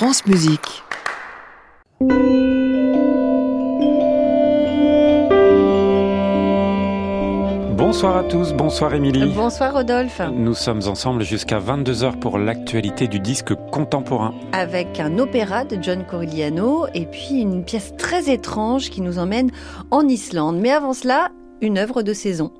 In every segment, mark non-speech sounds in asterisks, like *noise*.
France Musique. Bonsoir à tous, bonsoir Émilie. Bonsoir Rodolphe. Nous sommes ensemble jusqu'à 22h pour l'actualité du disque contemporain. Avec un opéra de John Corigliano et puis une pièce très étrange qui nous emmène en Islande. Mais avant cela, une œuvre de saison.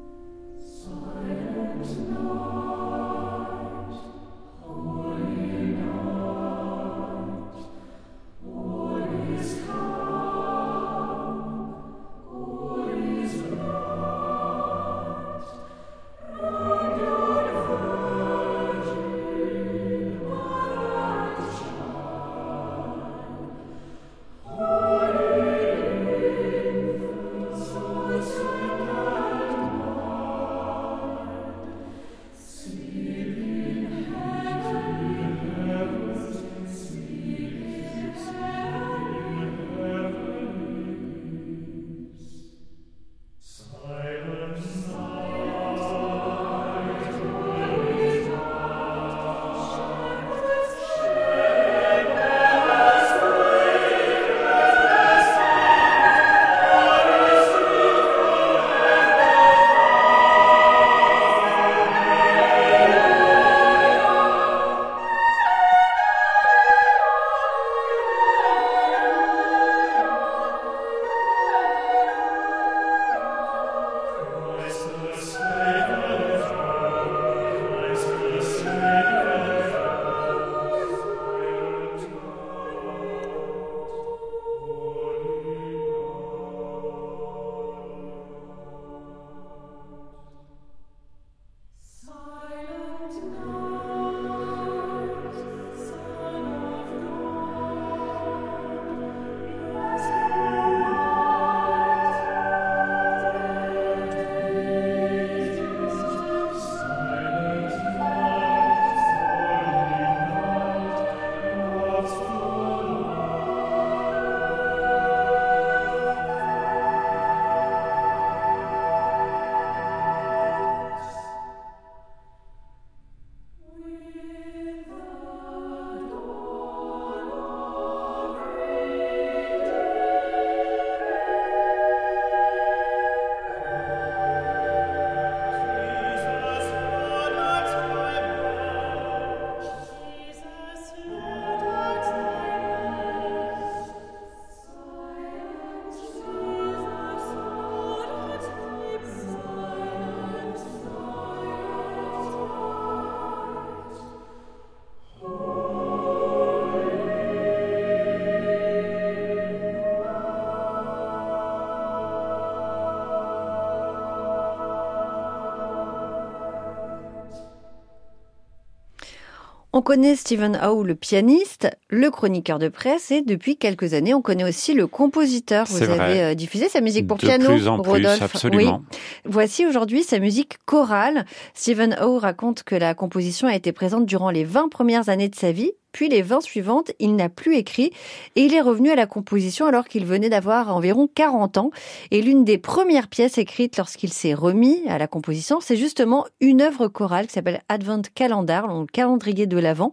On connaît Stephen Howe, le pianiste, le chroniqueur de presse, et depuis quelques années, on connaît aussi le compositeur. Vous avez euh, diffusé sa musique pour de piano, plus en Rodolphe. Plus, absolument. Oui. Voici aujourd'hui sa musique chorale. Stephen Howe raconte que la composition a été présente durant les 20 premières années de sa vie, puis les 20 suivantes, il n'a plus écrit et il est revenu à la composition alors qu'il venait d'avoir environ 40 ans. Et l'une des premières pièces écrites lorsqu'il s'est remis à la composition, c'est justement une œuvre chorale qui s'appelle Advent Calendar, le calendrier de l'Avent,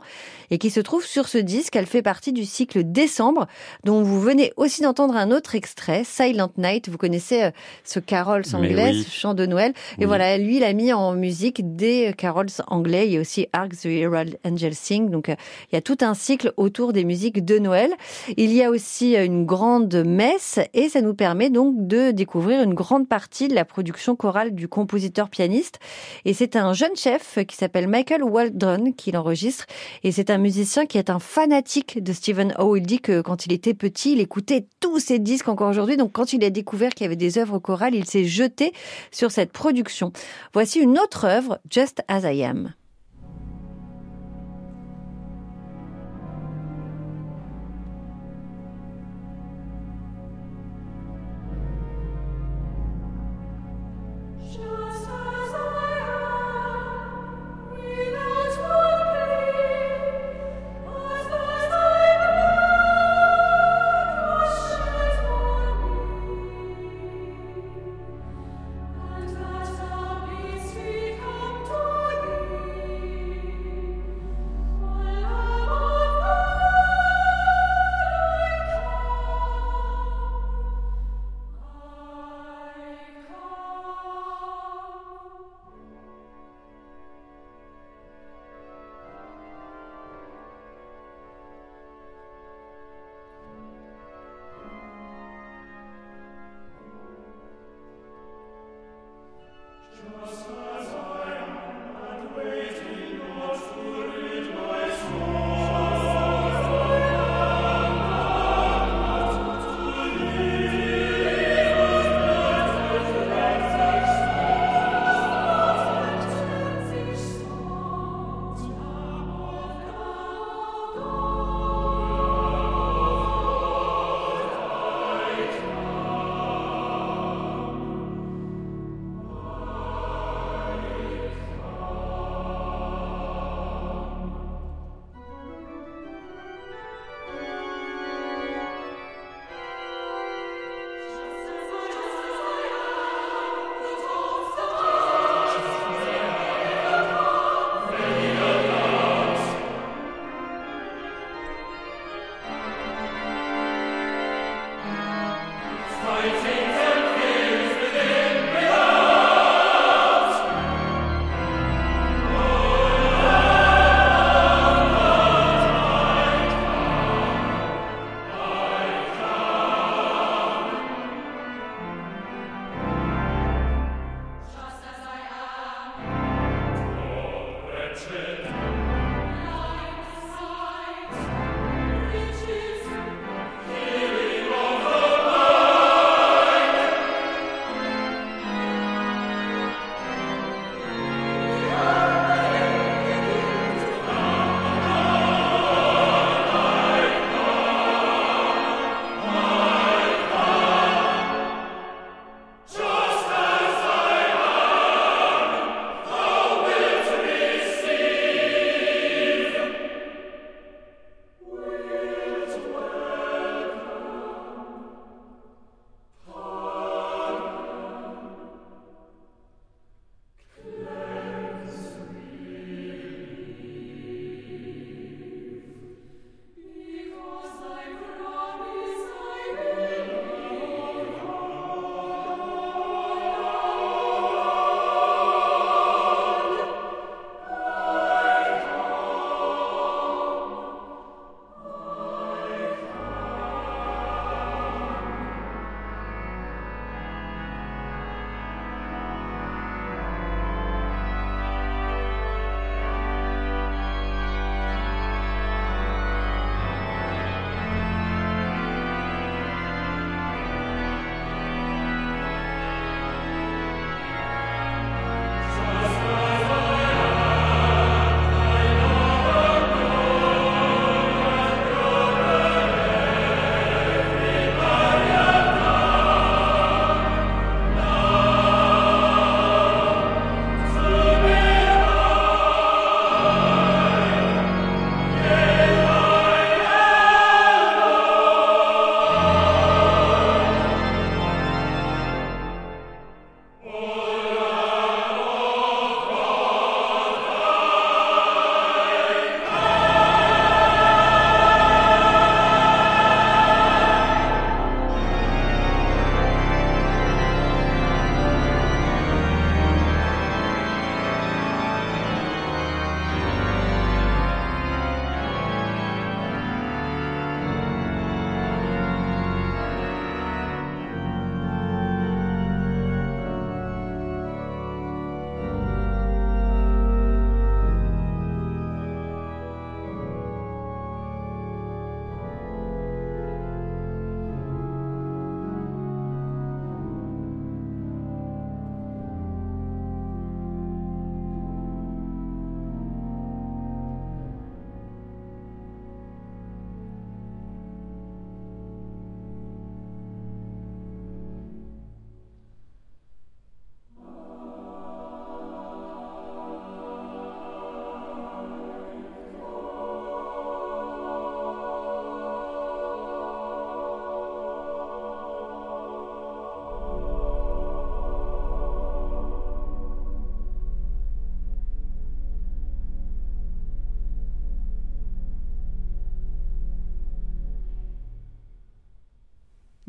et qui se trouve sur ce disque. Elle fait partie du cycle Décembre, dont vous venez aussi d'entendre un autre extrait, Silent Night. Vous connaissez euh, ce carols anglais, oui. ce chant de Noël. Et Oui. voilà, lui, il a mis en musique des carols anglais. Il y a aussi Hark the Herald Angels Sing. Donc, euh, il y a tout un cycle autour des musiques de Noël. Il y a aussi une grande messe et ça nous permet donc de découvrir une grande partie de la production chorale du compositeur pianiste. Et c'est un jeune chef qui s'appelle Michael Waldron qui l'enregistre. Et c'est un musicien qui est un fanatique de Stephen Howe. Il dit que quand il était petit, il écoutait tous ses disques encore aujourd'hui. Donc quand il a découvert qu'il y avait des œuvres chorales, il s'est jeté sur cette production. Voici une autre œuvre, Just As I Am.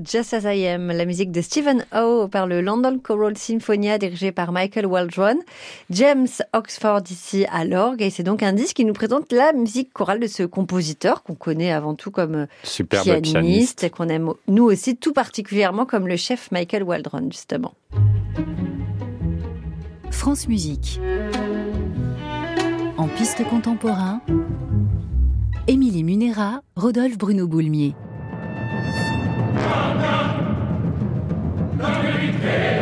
Just As I Am, la musique de Stephen Howe par le London Choral Symphonia dirigé par Michael Waldron, James Oxford ici à l'orgue et c'est donc un disque qui nous présente la musique chorale de ce compositeur qu'on connaît avant tout comme Superbe pianiste, pianiste. et qu'on aime nous aussi tout particulièrement comme le chef Michael Waldron justement. France Musique. En piste contemporain, Émilie Munera, Rodolphe Bruno Boulmier. Anna, Anna, Anna,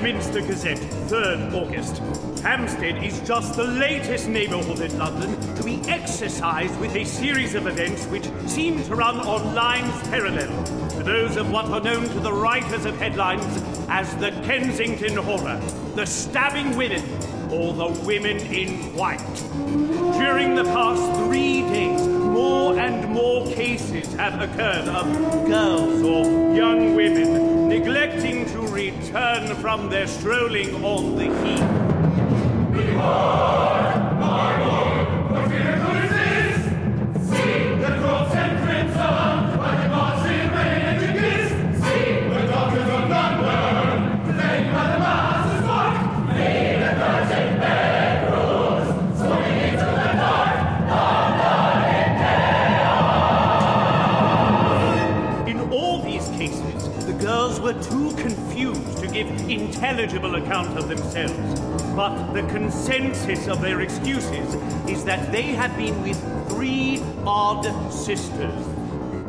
the Gazette, 3rd August. Hampstead is just the latest neighbourhood in London to be exercised with a series of events which seem to run on lines parallel to those of what are known to the writers of headlines as the Kensington Horror, the stabbing women, or the women in white. During the past three days, more and more cases have occurred of girls or young women neglecting to return from their strolling on the heath. In give intelligible account of themselves. But the consensus of their excuses is that they have been with three odd sisters.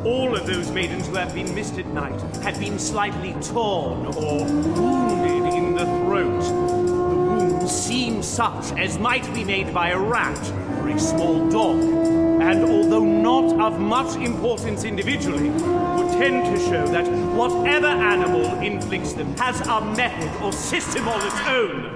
All of those maidens who have been missed at night had been slightly torn or wounded in the throat. The wounds seem such as might be made by a rat or a small dog and although not of much importance individually, would tend to show that whatever animal inflicts them has a method or system of its own.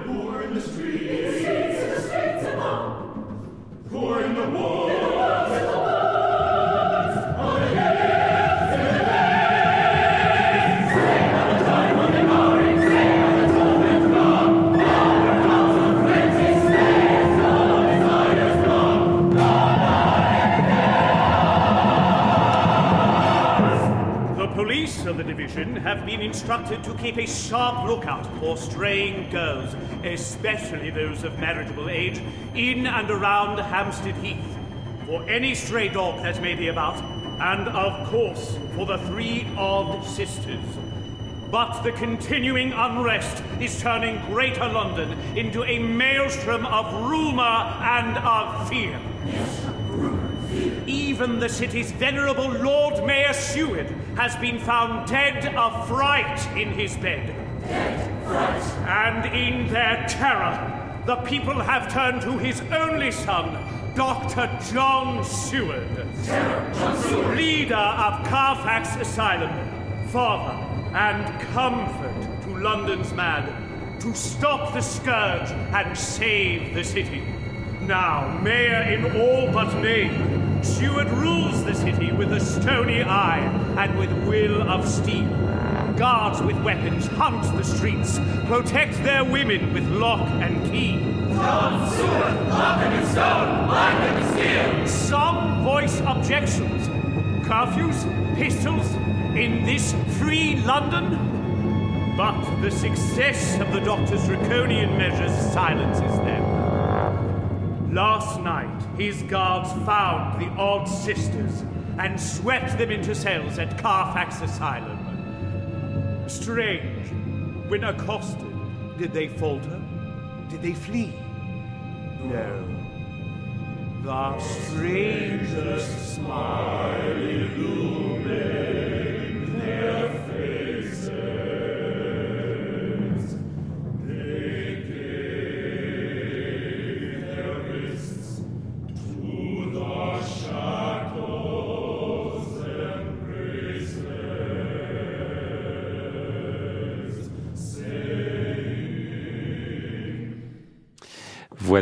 Instructed to keep a sharp lookout for straying girls, especially those of marriageable age, in and around Hampstead Heath, for any stray dog that may be about, and of course for the three odd sisters. But the continuing unrest is turning Greater London into a maelstrom of rumor and of fear. Even the city's venerable Lord Mayor Seward has been found dead of fright in his bed. Dead fright. And in their terror, the people have turned to his only son, Dr. John Seward, leader of Carfax Asylum, father and comfort to London's mad, to stop the scourge and save the city. Now, mayor in all but name, Seward rules the city with a stony eye and with will of steel. Guards with weapons hunt the streets, protect their women with lock and key. John Seward, I can stone, I can steal. Some voice objections. Curfews, pistols, in this free London? But the success of the doctor's draconian measures silences them. Last night, his guards found the odd sisters and swept them into cells at Carfax Asylum. Strange. When accosted, did they falter? Did they flee? No. The strangest smile illumined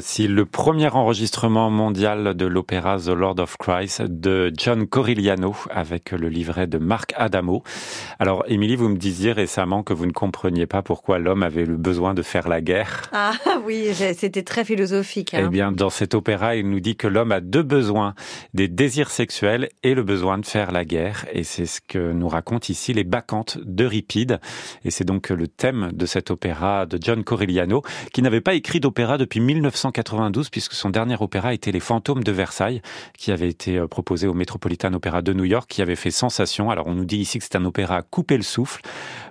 Voici le premier enregistrement mondial de l'opéra The Lord of Christ de John Corigliano avec le livret de Marc Adamo. Alors, Émilie, vous me disiez récemment que vous ne compreniez pas pourquoi l'homme avait le besoin de faire la guerre. Ah *laughs* oui, c'était très philosophique. Eh hein. bien, dans cet opéra, il nous dit que l'homme a deux besoins, des désirs sexuels et le besoin de faire la guerre. Et c'est ce que nous raconte ici les Bacchantes d'Euripide. Et c'est donc le thème de cet opéra de John Corigliano, qui n'avait pas écrit d'opéra depuis 1900. 1992 puisque son dernier opéra était Les Fantômes de Versailles qui avait été euh, proposé au Metropolitan Opera de New York qui avait fait sensation. Alors on nous dit ici que c'est un opéra couper le souffle.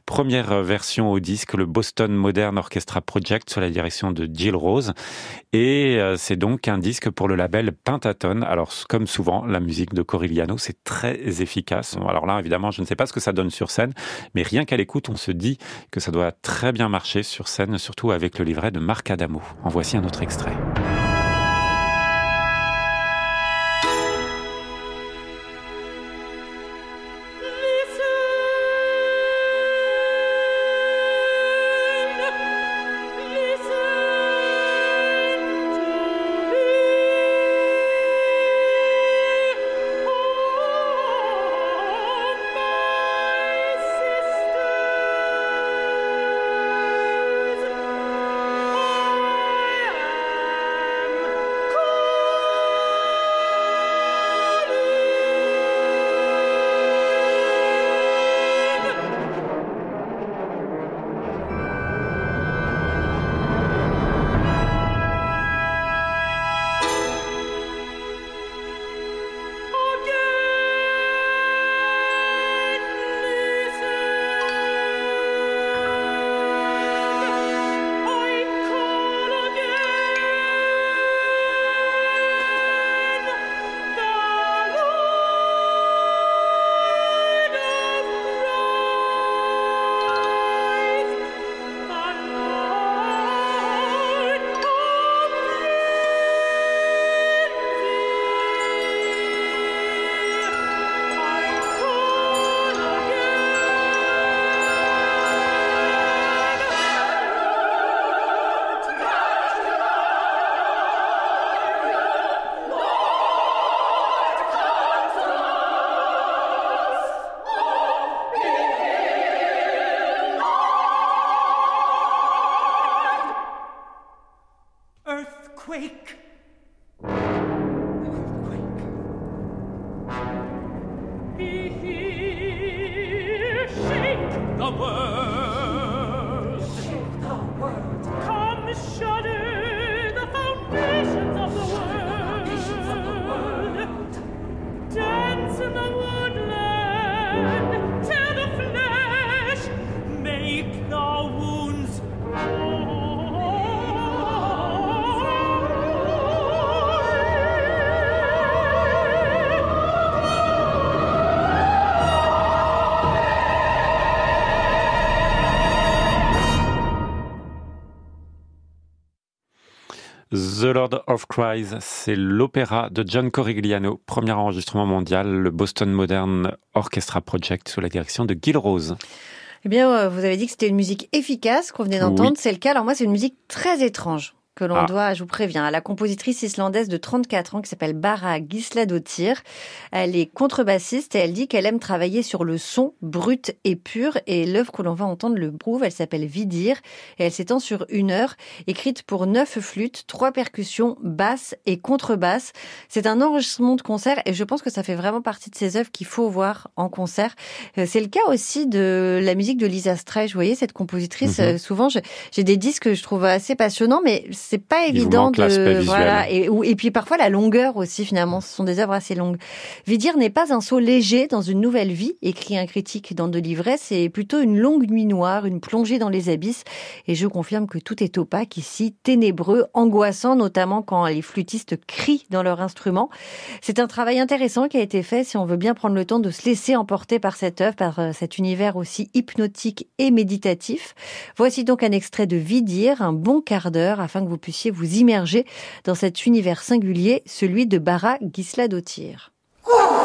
Première euh, version au disque, le Boston Modern Orchestra Project sous la direction de Jill Rose. Et euh, c'est donc un disque pour le label Pentatone. Alors comme souvent, la musique de Corigliano, c'est très efficace. Alors là, évidemment, je ne sais pas ce que ça donne sur scène, mais rien qu'à l'écoute, on se dit que ça doit très bien marcher sur scène, surtout avec le livret de Marc Adamo. En voici un autre extrait. The Lord of Cries, c'est l'opéra de John Corigliano, premier enregistrement mondial, le Boston Modern Orchestra Project sous la direction de Gil Rose. Eh bien, euh, vous avez dit que c'était une musique efficace qu'on venait d'entendre. Oui. C'est le cas. Alors moi, c'est une musique très étrange que l'on Ah. doit, je vous préviens, à la compositrice islandaise de 34 ans qui s'appelle Bara Gisladottir. Elle est contrebassiste et elle dit qu'elle aime travailler sur le son brut et pur. Et l'œuvre que l'on va entendre le prouve. Elle s'appelle Vidir et elle s'étend sur une heure, écrite pour neuf flûtes, trois percussions, basse et contrebasse. C'est un enregistrement de concert et je pense que ça fait vraiment partie de ces œuvres qu'il faut voir en concert. Euh, C'est le cas aussi de la musique de Lisa Streich. Vous voyez, cette compositrice, Mhm. euh, souvent, j'ai des disques que je trouve assez passionnants, mais c'est pas évident de, voilà. Et puis parfois la longueur aussi, finalement. Ce sont des œuvres assez longues. Vidir n'est pas un saut léger dans une nouvelle vie, écrit un critique dans De Livret. C'est plutôt une longue nuit noire, une plongée dans les abysses. Et je confirme que tout est opaque ici, ténébreux, angoissant, notamment quand les flûtistes crient dans leur instrument. C'est un travail intéressant qui a été fait si on veut bien prendre le temps de se laisser emporter par cette œuvre, par euh, cet univers aussi hypnotique et méditatif. Voici donc un extrait de Vidir, un bon quart d'heure, afin que vous puissiez vous immerger dans cet univers singulier, celui de Bara Gisladottir. Thank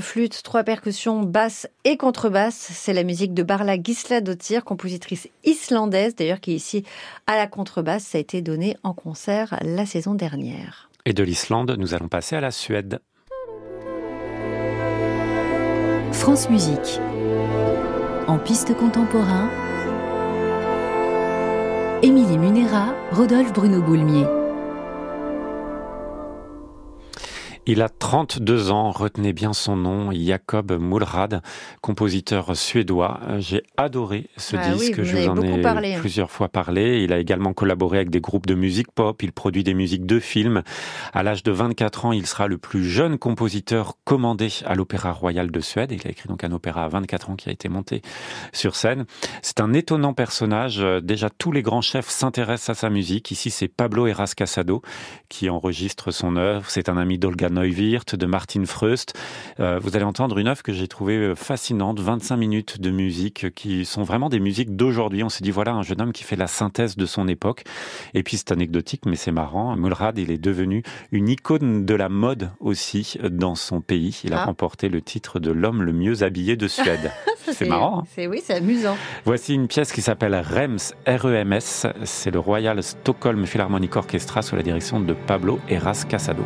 flûtes, trois percussions, basse et contrebasse. C'est la musique de Barla Gisladottir, compositrice islandaise d'ailleurs qui est ici à la contrebasse. Ça a été donné en concert la saison dernière. Et de l'Islande, nous allons passer à la Suède. France Musique. En piste contemporain, Émilie Munera, Rodolphe Bruno Boulmier. Il a 32 ans, retenez bien son nom, Jacob Mulrad, compositeur suédois. J'ai adoré ce Ah oui, disque, je vous en ai parlé. plusieurs fois parlé. Il a également collaboré avec des groupes de musique pop, il produit des musiques de films. À l'âge de 24 ans, il sera le plus jeune compositeur commandé à l'Opéra Royal de Suède. Il a écrit donc un opéra à 24 ans qui a été monté sur scène. C'est un étonnant personnage. Euh, Déjà, tous les grands chefs s'intéressent à sa musique. Ici, c'est Pablo Eras Casado qui enregistre son œuvre. C'est un ami d'Olga Neuwirth, de Martin Freust. Euh, vous allez entendre une œuvre que j'ai trouvée euh, fascinante, 25 minutes de musique qui sont vraiment des musiques d'aujourd'hui. On s'est dit voilà un jeune homme qui fait la synthèse de son époque. Et puis c'est anecdotique, mais c'est marrant. Mulrad, il est devenu une icône de la mode aussi euh, dans son pays. Il a Ah. remporté le titre de l'homme le mieux habillé de Suède. *laughs* C'est marrant. hein C'est oui, c'est amusant. Voici une pièce qui s'appelle REMS, R-E-M-S. C'est le Royal Stockholm Philharmonic Orchestra sous la direction de Pablo Eras Casado.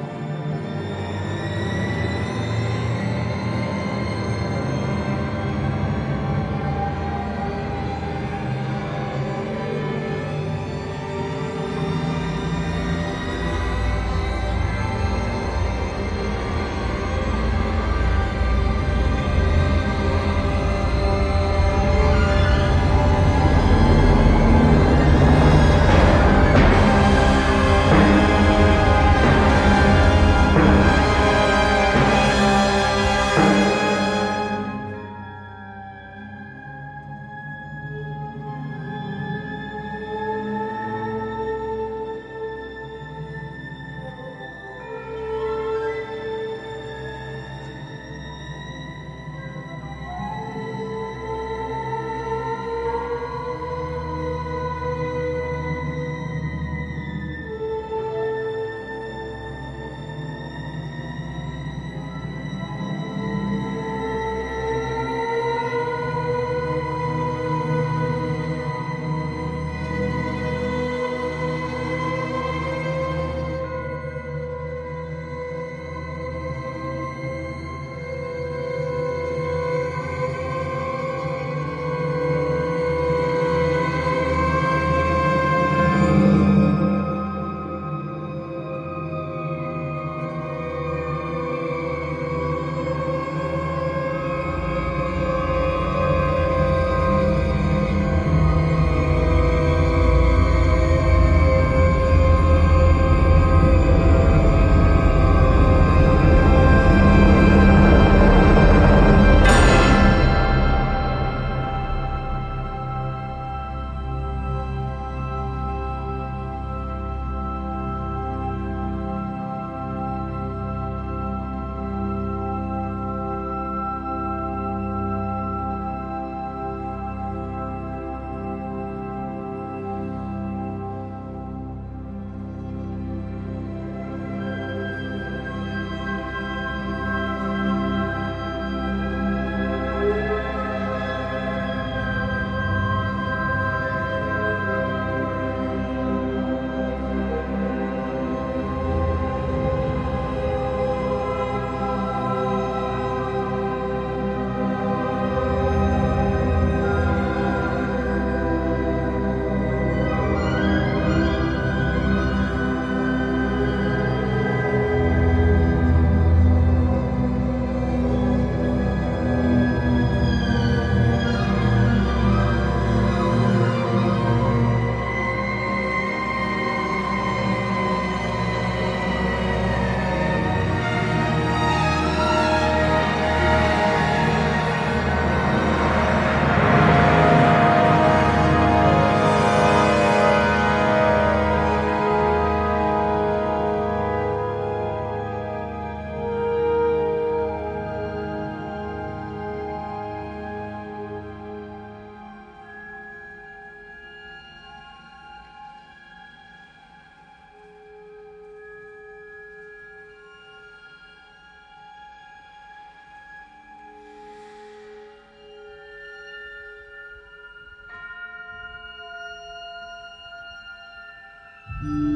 Mm-hmm.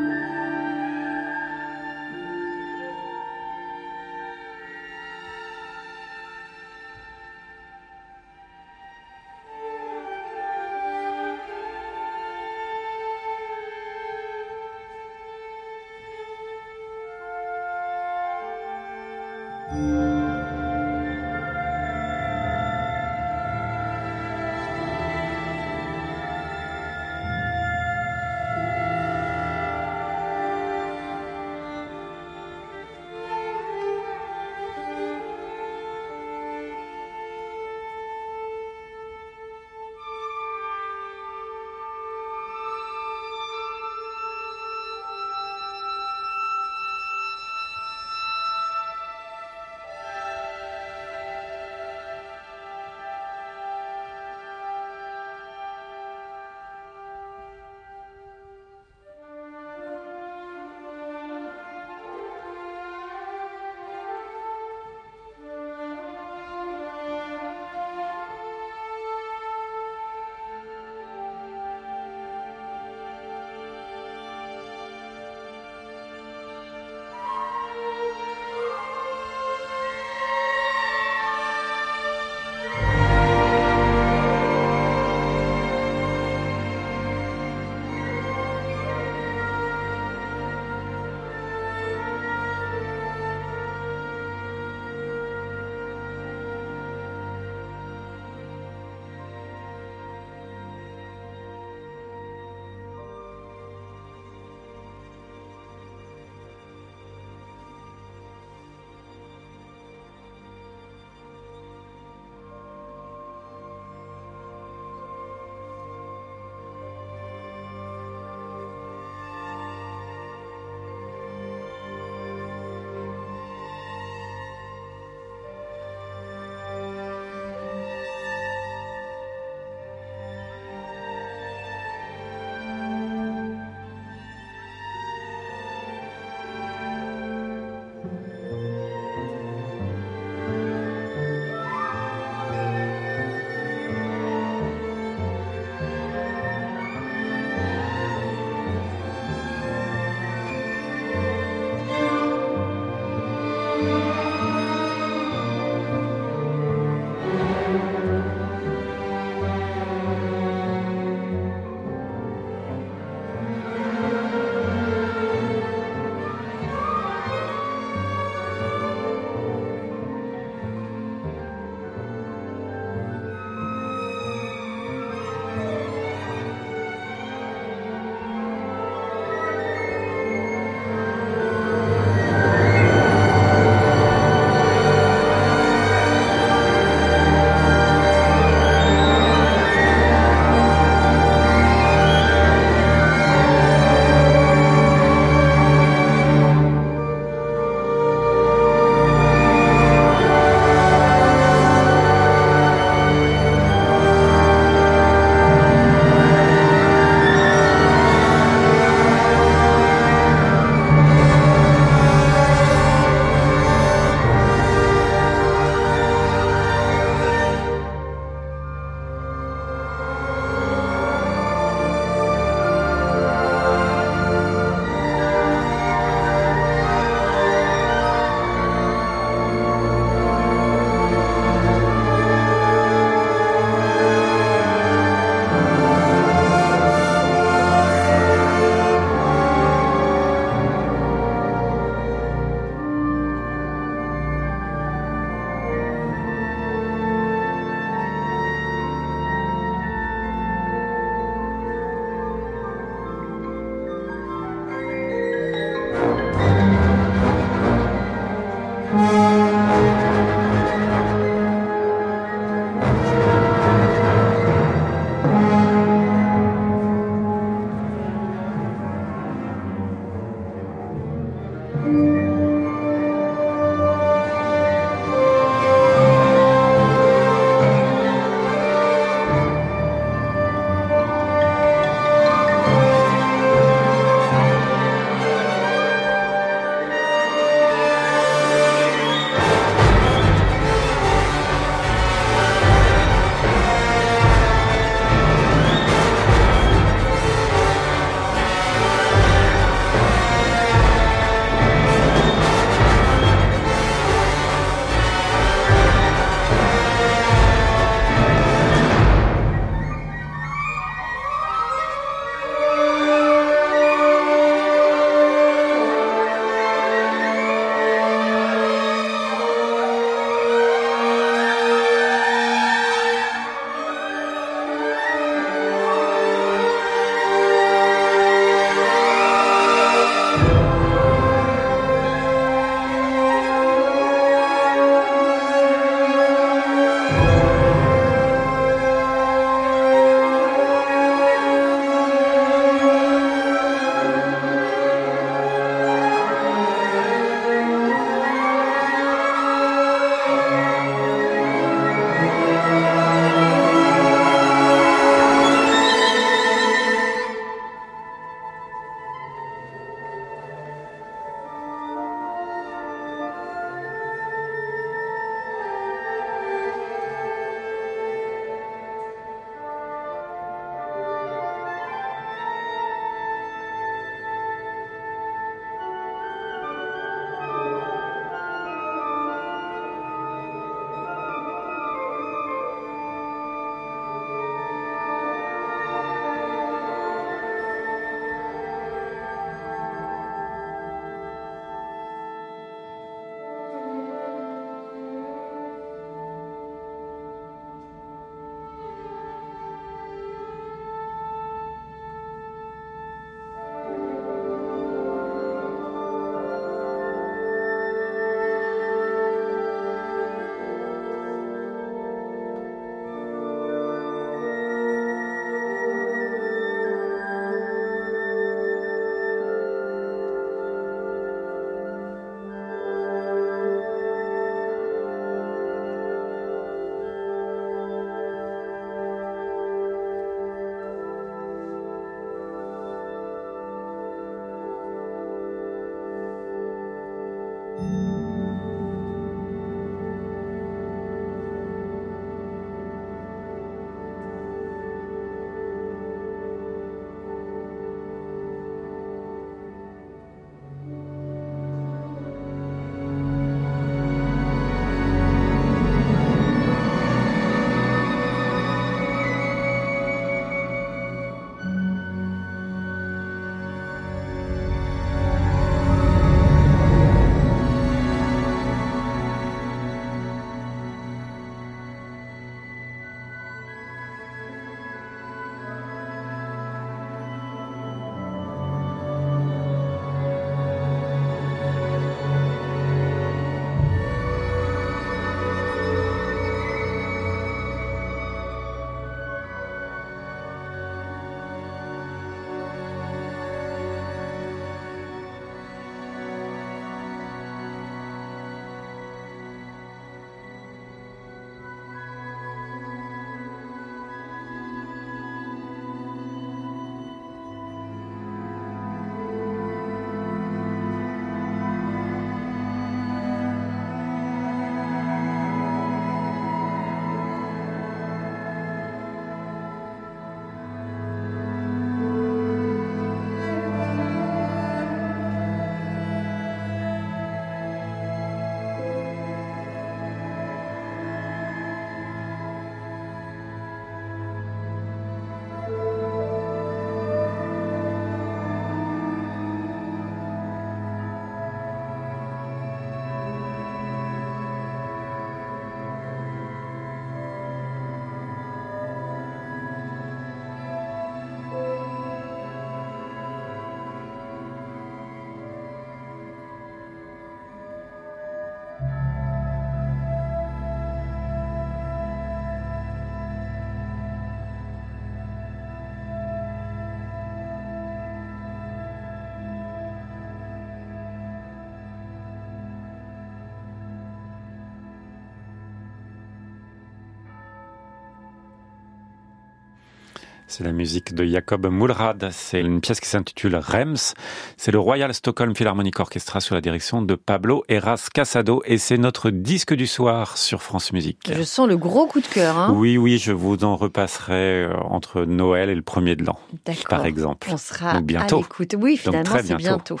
C'est la musique de Jacob Mulrad. C'est une pièce qui s'intitule Rems. C'est le Royal Stockholm Philharmonic Orchestra sous la direction de Pablo Eras Casado. Et c'est notre disque du soir sur France Musique. Je sens le gros coup de cœur. Hein Oui, oui, je vous en repasserai euh, entre Noël et le premier de l'an, D'accord. par exemple. On sera Donc bientôt. à l'écoute. Oui, finalement, très c'est bientôt. bientôt.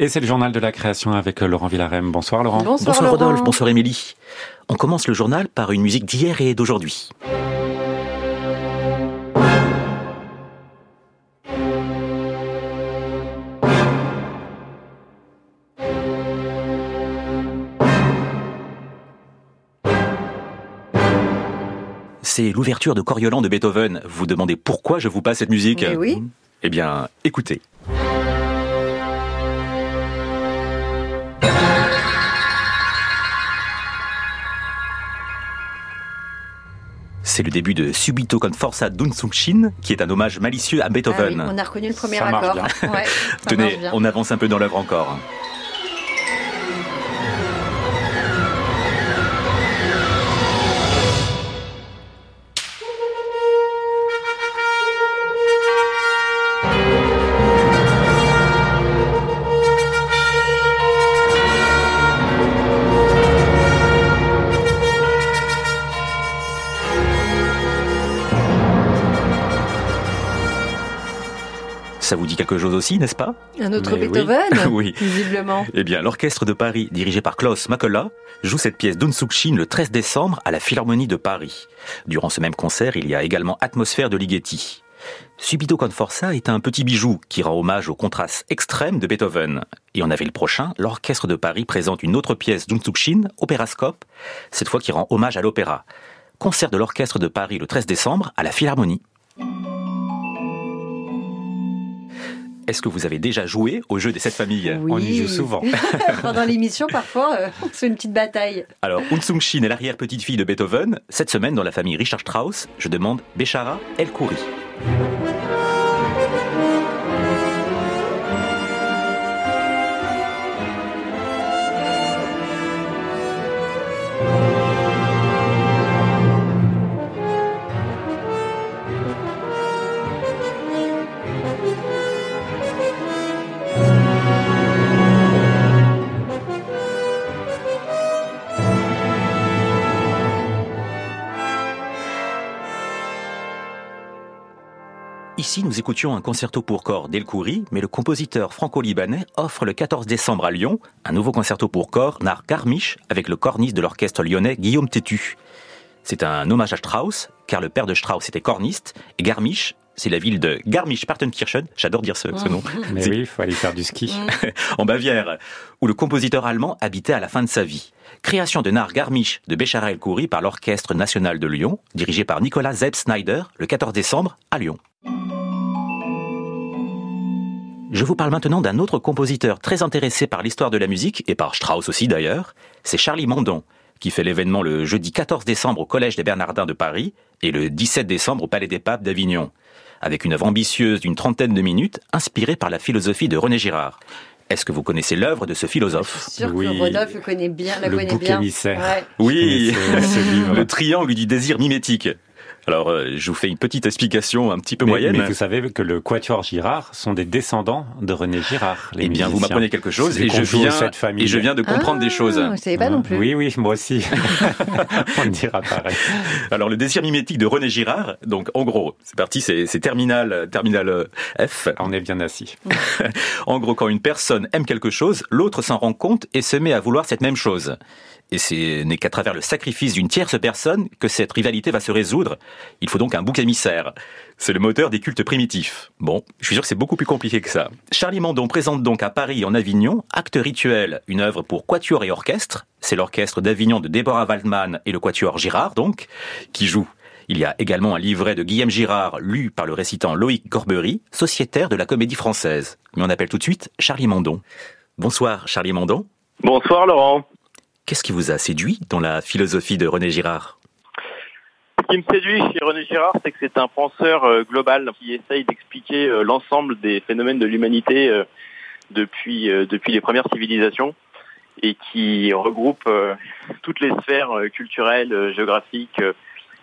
Et c'est le journal de la création avec Laurent Villarem. Bonsoir Laurent. Bonsoir, Bonsoir Laurent. Rodolphe, bonsoir Émilie. On commence le journal par une musique d'hier et d'aujourd'hui. C'est l'ouverture de Coriolan de Beethoven. Vous demandez pourquoi je vous passe cette musique Mais oui. Eh bien, écoutez. C'est le début de Subito con forza d'un Shin, qui est un hommage malicieux à Ah oui, Beethoven. on a reconnu le premier Ça marche accord. Ouais, ça *laughs* Tenez, marche bien. on avance un peu dans l'œuvre encore. Ça vous dit quelque chose aussi, n'est-ce pas Un autre Mais. Beethoven *laughs* Oui. Visiblement. Eh bien, l'orchestre de Paris, dirigé par Klaus Makola, joue cette pièce d'Unsukshin le 13 décembre à la Philharmonie de Paris. Durant ce même concert, il y a également Atmosphère de Ligeti. Subito con forza est un petit bijou qui rend hommage au contraste extrême de Beethoven. Et en avril prochain, l'orchestre de Paris présente une autre pièce d'Unsukshin, Opérascope, cette fois qui rend hommage à l'opéra. Concert de l'orchestre de Paris le 13 décembre à la Philharmonie. Est-ce que vous avez déjà joué au jeu des sept familles Oui. On y joue souvent. *laughs* Pendant l'émission, parfois, euh, on se fait une petite bataille. Alors, Unsung Shin est l'arrière-petite-fille de Beethoven. Cette semaine, dans la famille Richard Strauss, je demande Béchara El Khoury. Ici, nous écoutions un concerto pour corps d'El Khoury, mais le compositeur franco-libanais offre le 14 décembre à Lyon un nouveau concerto pour corps, Nar Garmisch, avec le corniste de l'orchestre lyonnais Guillaume Tétu. C'est un hommage à Strauss, car le père de Strauss était corniste, et Garmisch, c'est la ville de Garmisch-Partenkirchen, j'adore dire ce, ce nom, *laughs* Mais oui, il faut aller faire du ski. *laughs* en Bavière, où le compositeur allemand habitait à la fin de sa vie. Création de Nar Garmisch de Béchara El Khoury par l'Orchestre National de Lyon, dirigé par Nicolas Zeb Snyder, le 14 décembre à Lyon. Je vous parle maintenant d'un autre compositeur très intéressé par l'histoire de la musique, et par Strauss aussi d'ailleurs, c'est Charlie Mondon, qui fait l'événement le jeudi 14 décembre au Collège des Bernardins de Paris et le 17 décembre au Palais des Papes d'Avignon, avec une œuvre ambitieuse d'une trentaine de minutes, inspirée par la philosophie de René Girard. Est-ce que vous connaissez l'œuvre de ce Je philosophe suis sûre Oui. que Rodolphe le connaît bien, la Le connaît bouc bien. émissaire. Ouais. Oui, ce livre. le triangle du désir mimétique. Alors, euh, je vous fais une petite explication un petit peu Mais, moyenne. mais vous savez que le Quatuor Girard sont des descendants de René Girard. les Eh bien, vous m'apprenez quelque chose et je, viens, cette famille. et je viens de comprendre Ah, des choses. Je savais pas non plus. Oui, oui, moi aussi. *laughs* On dira pareil. Alors, le désir mimétique de René Girard, donc en gros, c'est parti, c'est c'est terminal, terminal euh, F. On est bien assis. *laughs* En gros, quand une personne aime quelque chose, l'autre s'en rend compte et se met à vouloir cette même chose. Et ce n'est qu'à travers le sacrifice d'une tierce personne que cette rivalité va se résoudre. Il faut donc un bouc émissaire. C'est le moteur des cultes primitifs. Bon, je suis sûr que c'est beaucoup plus compliqué que ça. Charlie Mandon présente donc à Paris en Avignon Acte rituel, une œuvre pour quatuor et orchestre. C'est l'orchestre d'Avignon de Deborah Waldman et le quatuor Girard, donc, qui joue. Il y a également un livret de Guillaume Girard, lu par le récitant Loïc Corbery, sociétaire de la comédie française. Mais on appelle tout de suite Charlie Mandon. Bonsoir, Charlie Mandon. Bonsoir Laurent. Qu'est-ce qui vous a séduit dans la philosophie de René Girard? Ce qui me séduit chez René Girard, c'est que c'est un penseur euh, global qui essaye d'expliquer euh, l'ensemble des phénomènes de l'humanité euh, depuis, depuis les premières civilisations et qui regroupe toutes les sphères culturelles, géographiques,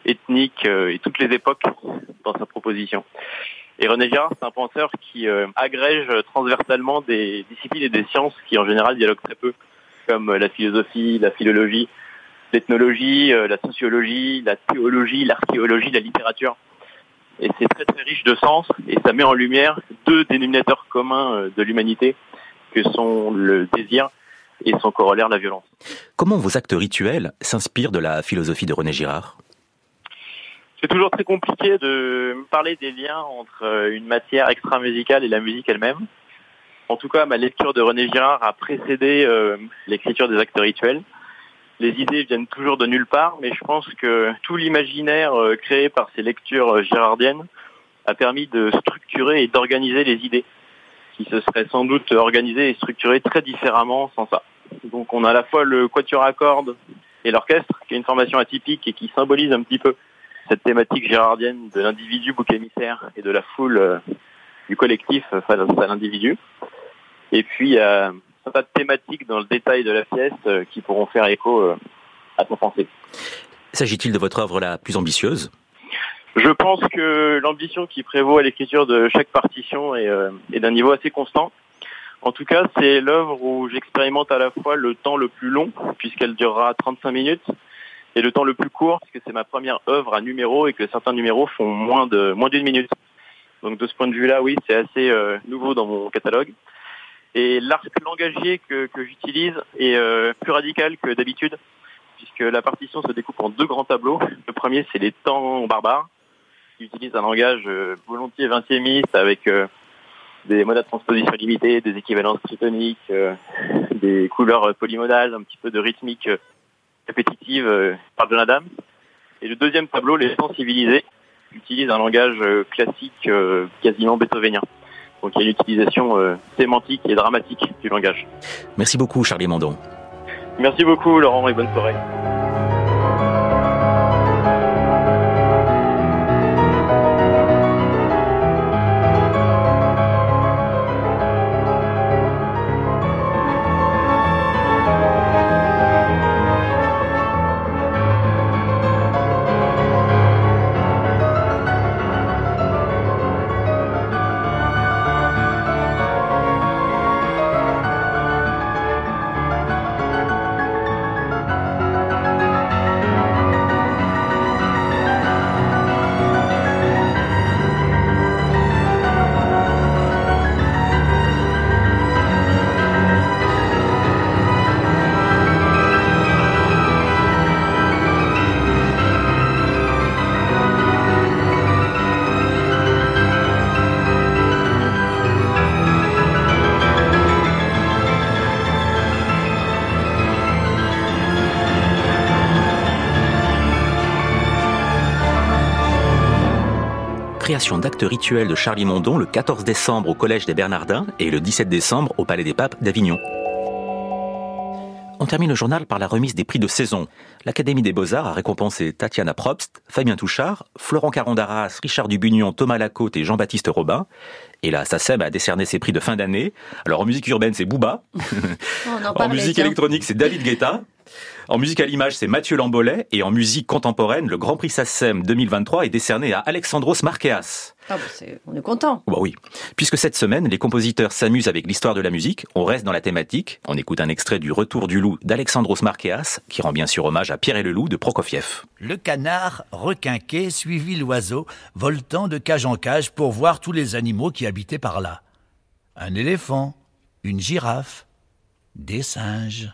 ethniques et toutes les époques dans sa proposition. Et René Girard, c'est un penseur qui agrège transversalement des disciplines et des sciences qui en général dialoguent très peu, comme euh, la philosophie, la philologie, l'ethnologie, euh, la sociologie, la théologie, l'archéologie, la littérature. Et c'est très très riche de sens et ça met en lumière deux dénominateurs communs euh, de l'humanité que sont le désir et son corollaire la violence. Comment vos actes rituels s'inspirent de la philosophie de René Girard? C'est toujours très compliqué de parler des liens entre une matière extra-musicale et la musique elle-même. En tout cas, ma lecture de René Girard a précédé euh, l'écriture des actes rituels. Les idées viennent toujours de nulle part, mais je pense que tout l'imaginaire euh, créé par ces lectures euh, girardiennes a permis de structurer et d'organiser les idées, qui se seraient sans doute organisées et structurées très différemment sans ça. Donc on a à la fois le quatuor à cordes et l'orchestre, qui est une formation atypique et qui symbolise un petit peu cette thématique gérardienne de l'individu bouc émissaire et de la foule du collectif face à l'individu. Et puis il y a un tas de thématiques dans le détail de la pièce euh, qui pourront faire écho euh, à son pensée. S'agit-il de votre œuvre la plus ambitieuse? Je pense que l'ambition qui prévaut à l'écriture de chaque partition est, euh, est d'un niveau assez constant. En tout cas, c'est l'œuvre où j'expérimente à la fois le temps le plus long, puisqu'elle durera 35 minutes, et le temps le plus court, puisque c'est ma première œuvre à numéro et que certains numéros font moins de moins d'une minute. Donc de ce point de vue-là, oui, c'est assez euh, nouveau dans mon catalogue. Et l'arc langagier que, que j'utilise est euh, plus radical que d'habitude, puisque la partition se découpe en deux grands tableaux. Le premier, c'est les temps barbares, qui utilise un langage euh, volontiers vingtiémiste avec euh, des modes de transposition limitées, des équivalences tritoniques, euh, des couleurs polymodales, un petit peu de rythmique euh, répétitive par John Adams. Et le deuxième tableau, les temps civilisés, utilise un langage euh, classique euh, quasiment beethovenien. Donc il y a une utilisation euh, sémantique et dramatique du langage. Merci beaucoup, Charlie Mandon. Merci beaucoup Laurent et bonne soirée. Rituels de Charlie Mondon le 14 décembre au Collège des Bernardins et le 17 décembre au Palais des Papes d'Avignon. On termine le journal par la remise des prix de saison. L'Académie des Beaux-Arts a récompensé Tatiana Probst, Fabien Touchard, Florent Caron d'Arras, Richard Dubugnon, Thomas Lacôte et Jean-Baptiste Robin. Et la SACEM a décerné ses prix de fin d'année. Alors en musique urbaine, c'est Booba. *laughs* On en musique électronique, c'est David Guetta. En musique à l'image, c'est Mathieu Lambolet. Et en musique contemporaine, le Grand Prix SACEM 2023 est décerné à Alexandros Marqueas. Ah bah, on est content. Bah oui. Puisque cette semaine, les compositeurs s'amusent avec l'histoire de la musique, on reste dans la thématique. On écoute un extrait du Retour du loup d'Alexandros Marqueas, qui rend bien sûr hommage à Pierre et le loup de Prokofiev. Le canard, requinqué, suivit l'oiseau, voltant de cage en cage pour voir tous les animaux qui habitaient par là. Un éléphant, une girafe, des singes.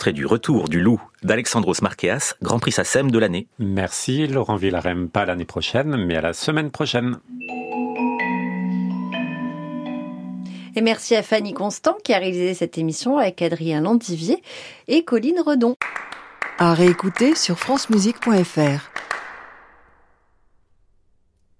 Extrait du Retour du loup d'Alexandros Marqueas, Grand Prix SACEM de l'année. Merci Laurent Villarem, pas l'année prochaine, mais à la semaine prochaine. Et merci à Fanny Constant qui a réalisé cette émission avec Adrien Landivier et Colline Redon. À réécouter sur francemusique.fr.